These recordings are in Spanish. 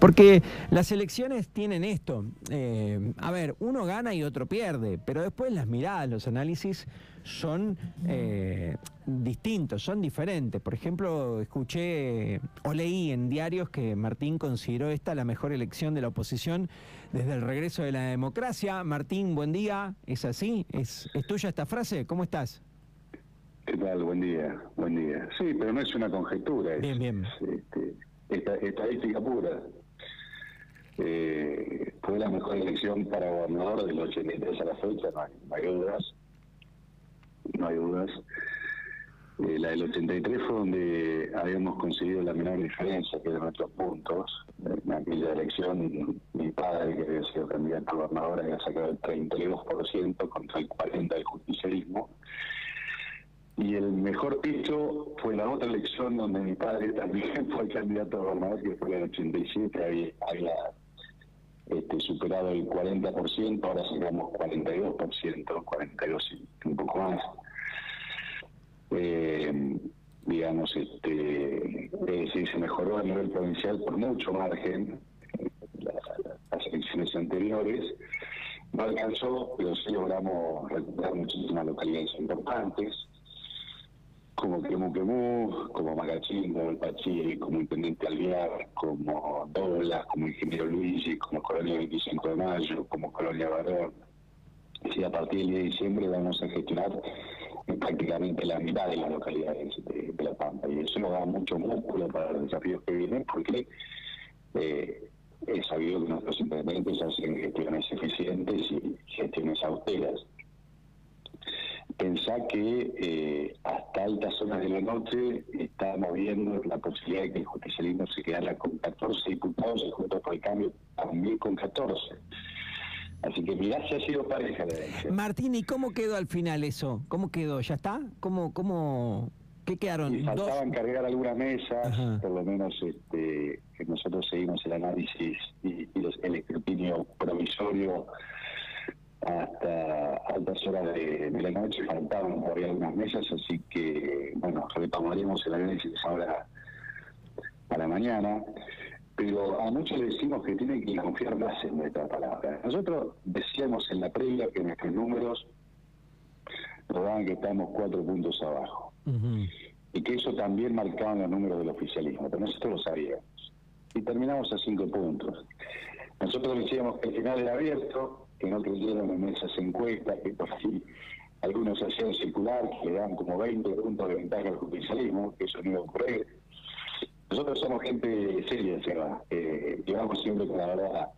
Porque las elecciones tienen esto. Eh, a ver, uno gana y otro pierde, pero después las miradas, los análisis son eh, distintos, son diferentes. Por ejemplo, escuché o leí en diarios que Martín consideró esta la mejor elección de la oposición desde el regreso de la democracia. Martín, buen día. ¿Es así? ¿Es, tuya esta frase? ¿Cómo estás? ¿Qué tal? Buen día, buen día. Sí, pero no es una conjetura. bien, bien. Este, estadística pura. Eh, fue la mejor elección para gobernador del 83 a la fecha, no hay, dudas. No hay dudas. Eh, la del 83 fue donde habíamos conseguido la menor diferencia, que de nuestros puntos. En aquella elección, mi padre, que había sido candidato a gobernador, había sacado el 32% contra el 40% del justicialismo. Y el mejor piso fue la otra elección donde mi padre también fue candidato a gobernador, que fue en el 87, había, había este, superado el 40%, ahora sacamos 42%, 42 y un poco más. Eh, digamos, este, se mejoró a nivel provincial por mucho margen, las elecciones anteriores. No alcanzó, pero sí logramos recuperar muchísimas localidades importantes como Quemu, como Magachín, como El Pachí, como Intendente Alviar, como Doblas, como Ingeniero Luigi, como Colonia 25 de Mayo, como Colonia Barón. Y a partir del 10 de diciembre vamos a gestionar prácticamente la mitad de las localidades de, La Pampa. Y eso nos da mucho músculo para los desafíos que vienen, porque eh, he sabido que nuestros intendentes hacen gestiones eficientes y gestiones austeras pensá que eh, hasta altas horas de la noche estábamos viendo la posibilidad de que el justicialismo se quedara con 14 diputados y junto por el cambio también con 14. Así que mirá si ha sido pareja la elección. Martín, ¿y cómo quedó al final eso? ¿Cómo quedó? ¿Ya está? ¿Cómo, cómo, qué quedaron? Y faltaban cargar algunas mesas, por lo menos este, que nosotros seguimos el análisis y, el escrutinio provisorio hasta altas horas de, la noche, faltaban todavía algunas mesas, así que, bueno, retomaremos el análisis ahora a la mañana, pero a muchos le decimos que tienen que confiar más en nuestra palabra. Nosotros decíamos en la previa que nuestros números nos daban que estamos cuatro puntos abajo, y que eso también marcaba los números del oficialismo, pero nosotros lo sabíamos. Y terminamos a cinco puntos. Nosotros decíamos que el final era abierto, que no creyeron en esas encuestas, que por ahí algunos hacían circular, que le dan como 20 puntos de ventaja al judicialismo, que eso no iba a ocurrir. Nosotros somos gente seria, Seba, eh, llevamos siempre con la verdad.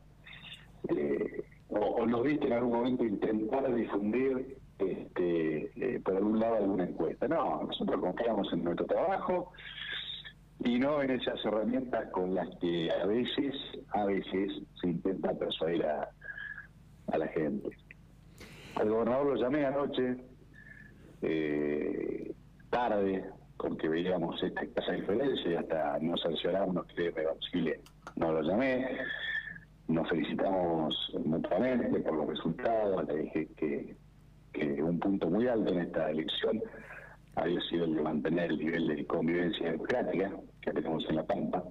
Eh, o, nos viste en algún momento intentar difundir este, eh, por algún lado alguna encuesta. No, nosotros confiamos en nuestro trabajo y no en esas herramientas con las que a veces, a veces se intenta persuadir a, a la gente. Al gobernador lo llamé anoche, eh, tarde, porque veíamos esta escasa diferencia y hasta no sancionamos, no cree reversible. No lo llamé, nos felicitamos mutuamente por los resultados, le dije que, que un punto muy alto en esta elección había sido el de mantener el nivel de convivencia democrática que tenemos en La Pampa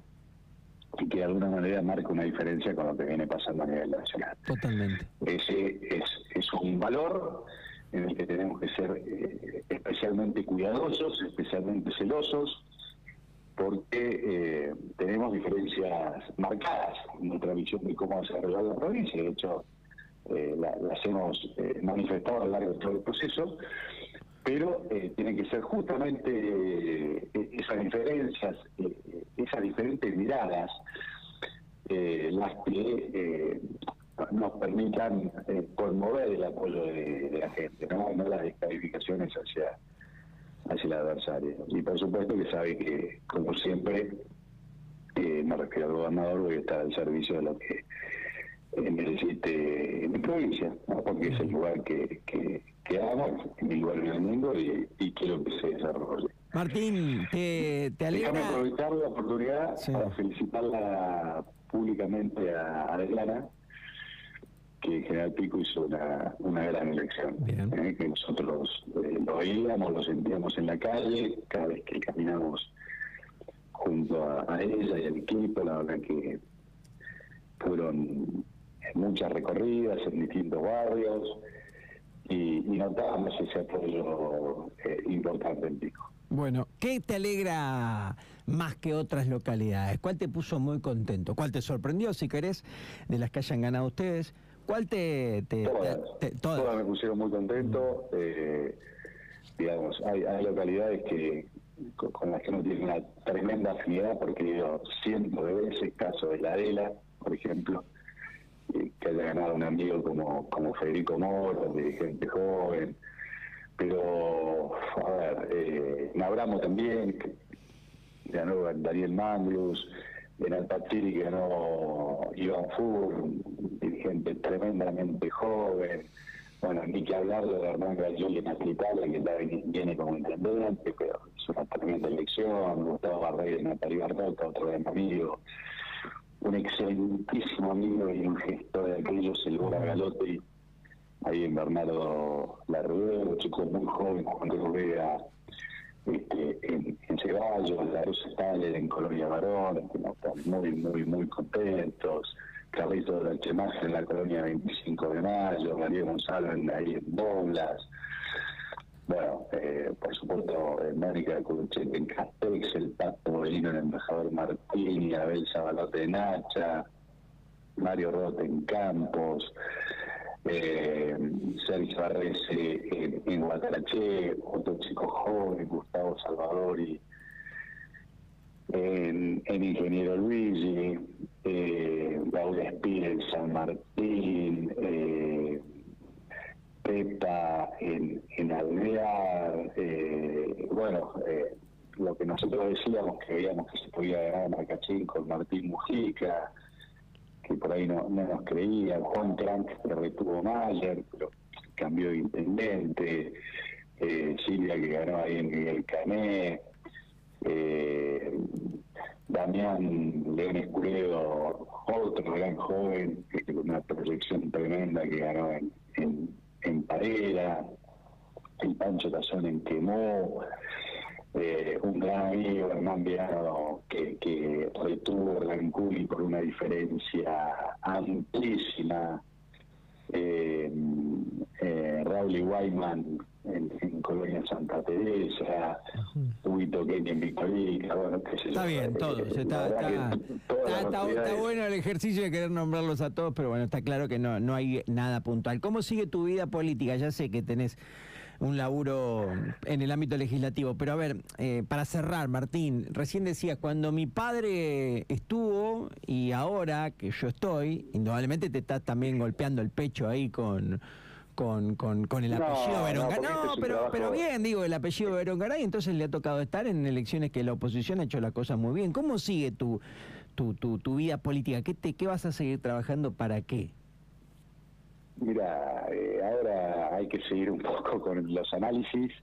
y que de alguna manera marca una diferencia con lo que viene pasando a nivel nacional. Totalmente. Ese es, es un valor en el que tenemos que ser eh, especialmente cuidadosos, especialmente celosos, porque eh, tenemos diferencias marcadas en nuestra visión de cómo desarrollar la provincia. De hecho, eh, las hemos manifestado a lo largo de todo el proceso pero eh, tienen que ser justamente eh, esas diferencias, eh, esas diferentes miradas, las que nos permitan conmover el apoyo de, la gente, ¿no? las descalificaciones hacia, hacia el adversario. Y por supuesto que sabe que, como siempre, me refiero al gobernador, voy a estar al servicio de lo que necesite mi provincia, porque es el lugar que que en el mundo y, quiero que se desarrolle. Martín, te, te alegra... Déjame aprovechar la oportunidad para felicitarla públicamente a Adriana, que General Pico hizo una, una gran elección. ¿eh? que nosotros eh, lo oíamos, lo sentíamos en la calle, cada vez que caminamos junto a, ella y al equipo, la verdad que muchas recorridas en distintos barrios y, y notábamos ese apoyo eh, importante en Pico. Bueno, ¿qué te alegra más que otras localidades? ¿Cuál te puso muy contento? ¿Cuál te sorprendió, si querés, de las que hayan ganado ustedes? ¿Cuál te...? todas, me pusieron muy contento. Eh, digamos, hay, localidades que con, las que uno tiene una tremenda afinidad, porque yo siento de veces, caso de la Adela, por ejemplo, que haya ganado un amigo como, como Federico Moro, dirigente joven, pero, a ver, eh, Nabramo también, ganó Daniel Manglus, en Alpatiri ganó Iván Fur, dirigente tremendamente joven, bueno, ni que hablar de Hernán Galloli en Italia, que viene como intendente, pero es una tremenda elección, Gustavo Barrey de Natalia Barrota, otro gran amigo, un excelentísimo amigo y un gestor de aquellos, el Bora Galotti, ahí en Bernardo un chico muy joven, Juan Rubea, este, en, en Ceballos, la Rosa Staller en Colonia Varón, estamos muy, muy, muy contentos. Carlito de Chemás en la colonia 25 de Mayo, María Gonzalo en, ahí en Boblas. Bueno, eh, por supuesto, Mónica Curuchet en Castex, el Pato Bolino en el Embajador Martín, Abel Zabalote en Nacha, Mario Rote en Campos, eh, Sergio Arrece en, en otro chico joven, Gustavo Salvadori en, en Ingeniero Luigi, eh, Laura Espina en San Martín, eh, En, en eh, bueno, eh, lo que nosotros decíamos que veíamos que se podía ganar Marcachín con Martín Mujica, que por ahí no, no nos creían, Juan Crank que retuvo Mayer, pero cambió de intendente, eh, Silvia que ganó ahí en Miguel Canet, eh, Damián León Escuredo, otro gran joven, con una proyección tremenda que ganó en, el Pancho Tazón en Quemó, eh, un gran amigo, Hernán Viano, que, que retuvo Ranculi por una diferencia amplísima. Eh, eh, Raúl Guayman en, Colonia Santa Teresa, Huito Kenny en Victorica, bueno, qué sé Está bien, todos. Está, está, está, bueno el ejercicio de querer nombrarlos a todos, pero bueno, está claro que no, no hay nada puntual. ¿Cómo sigue tu vida política? Ya sé que tenés un laburo en el ámbito legislativo. Pero a ver, eh, para cerrar, Martín, recién decías, cuando mi padre estuvo y ahora que yo estoy, indudablemente te estás también golpeando el pecho ahí con... Con, con, el apellido No, no este pero, pero bien, digo, el apellido Verón Garay, entonces le ha tocado estar en elecciones que la oposición ha hecho las cosas muy bien. ¿Cómo sigue tu, tu, tu, tu vida política? ¿Qué, te, ¿Qué vas a seguir trabajando para qué? Mira, eh, ahora hay que seguir un poco con los análisis.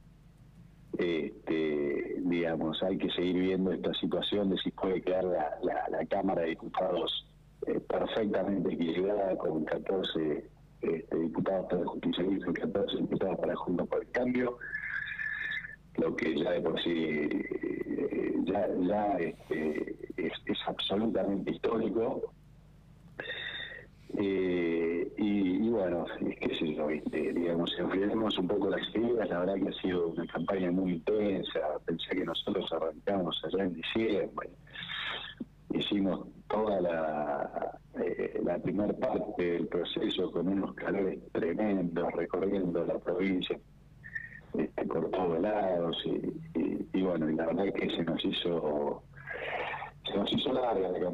Este, digamos, hay que seguir viendo esta situación de si puede quedar la, Cámara de Diputados eh, perfectamente equilibrada con 14 este, diputados para justicia y 14 diputados para Juntos por el Cambio, lo que ya de por sí eh, ya, ya este, es, es absolutamente histórico. Eh, y, bueno, qué sé yo, digamos, enfriaremos un poco las ideas, la verdad que ha sido una campaña muy intensa, pensé que nosotros arrancamos allá en diciembre, hicimos toda la, la primera parte del proceso con unos calores tremendos, recorriendo la provincia este, por todos lados, y, y, bueno, y la verdad que se nos hizo, se nos hizo larga la